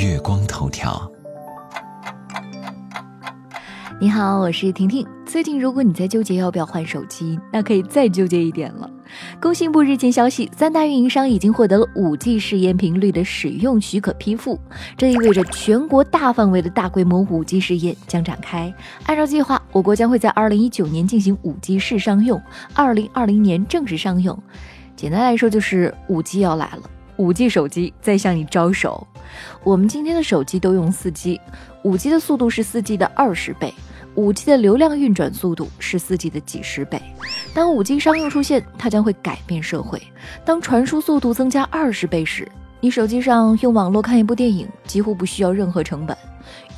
月光头条。你好，我是婷婷。最近如果你在纠结要不要换手机，那可以再纠结一点了。工信部日前消息，三大运营商已经获得了 5G 试验频率的使用许可批复，这意味着全国大范围的大规模 5G 试验将展开。按照计划，我国将会在2019年进行 5G 试商用，2020年正式商用。简单来说，就是 5G 要来了，5G 手机在向你招手。我们今天的手机都用 4G，5G 的速度是 4G 的二十倍。五 G 的流量运转速度是四 G 的几十倍。当五 G 商用出现，它将会改变社会。当传输速度增加二十倍时，你手机上用网络看一部电影几乎不需要任何成本，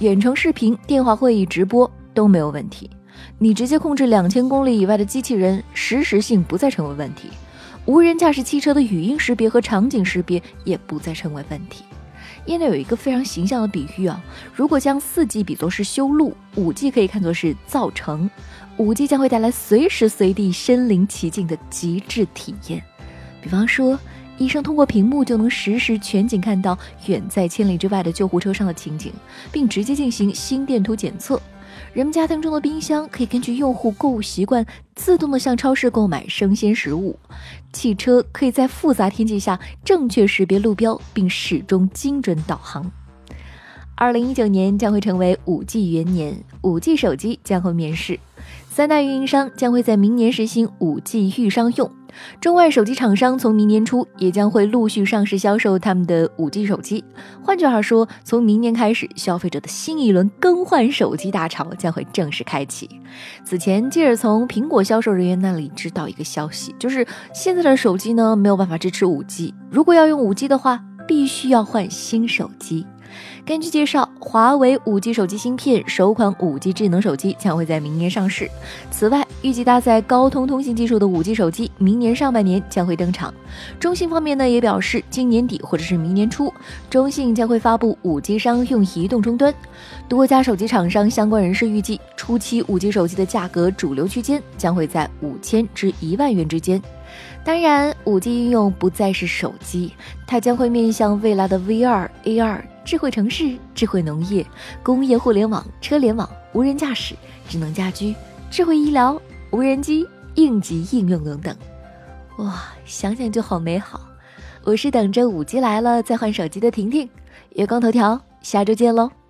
远程视频、电话会议、直播都没有问题。你直接控制两千公里以外的机器人，实时性不再成为问题。无人驾驶汽车的语音识别和场景识别也不再成为问题。业内有一个非常形象的比喻啊，如果将四 G 比作是修路，五 G 可以看作是造城，五 G 将会带来随时随地身临其境的极致体验。比方说，医生通过屏幕就能实时全景看到远在千里之外的救护车上的情景，并直接进行心电图检测。人们家庭中的冰箱可以根据用户购物习惯自动的向超市购买生鲜食物，汽车可以在复杂天气下正确识别路标，并始终精准导航。二零一九年将会成为五 G 元年，五 G 手机将会面世。三大运营商将会在明年实行五 G 预商用，中外手机厂商从明年初也将会陆续上市销售他们的五 G 手机。换句话说，从明年开始，消费者的新一轮更换手机大潮将会正式开启。此前，记者从苹果销售人员那里知道一个消息，就是现在的手机呢没有办法支持五 G，如果要用五 G 的话，必须要换新手机。根据介绍，华为 5G 手机芯片首款 5G 智能手机将会在明年上市。此外，预计搭载高通通信技术的 5G 手机明年上半年将会登场。中兴方面呢也表示，今年底或者是明年初，中兴将会发布 5G 商用移动终端。多家手机厂商相关人士预计，初期 5G 手机的价格主流区间将会在五千至一万元之间。当然，5G 应用不再是手机，它将会面向未来的 VR、AR。智慧城市、智慧农业、工业互联网、车联网、无人驾驶、智能家居、智慧医疗、无人机、应急应用等等，哇，想想就好美好。我是等着五 G 来了再换手机的婷婷，月光头条，下周见喽。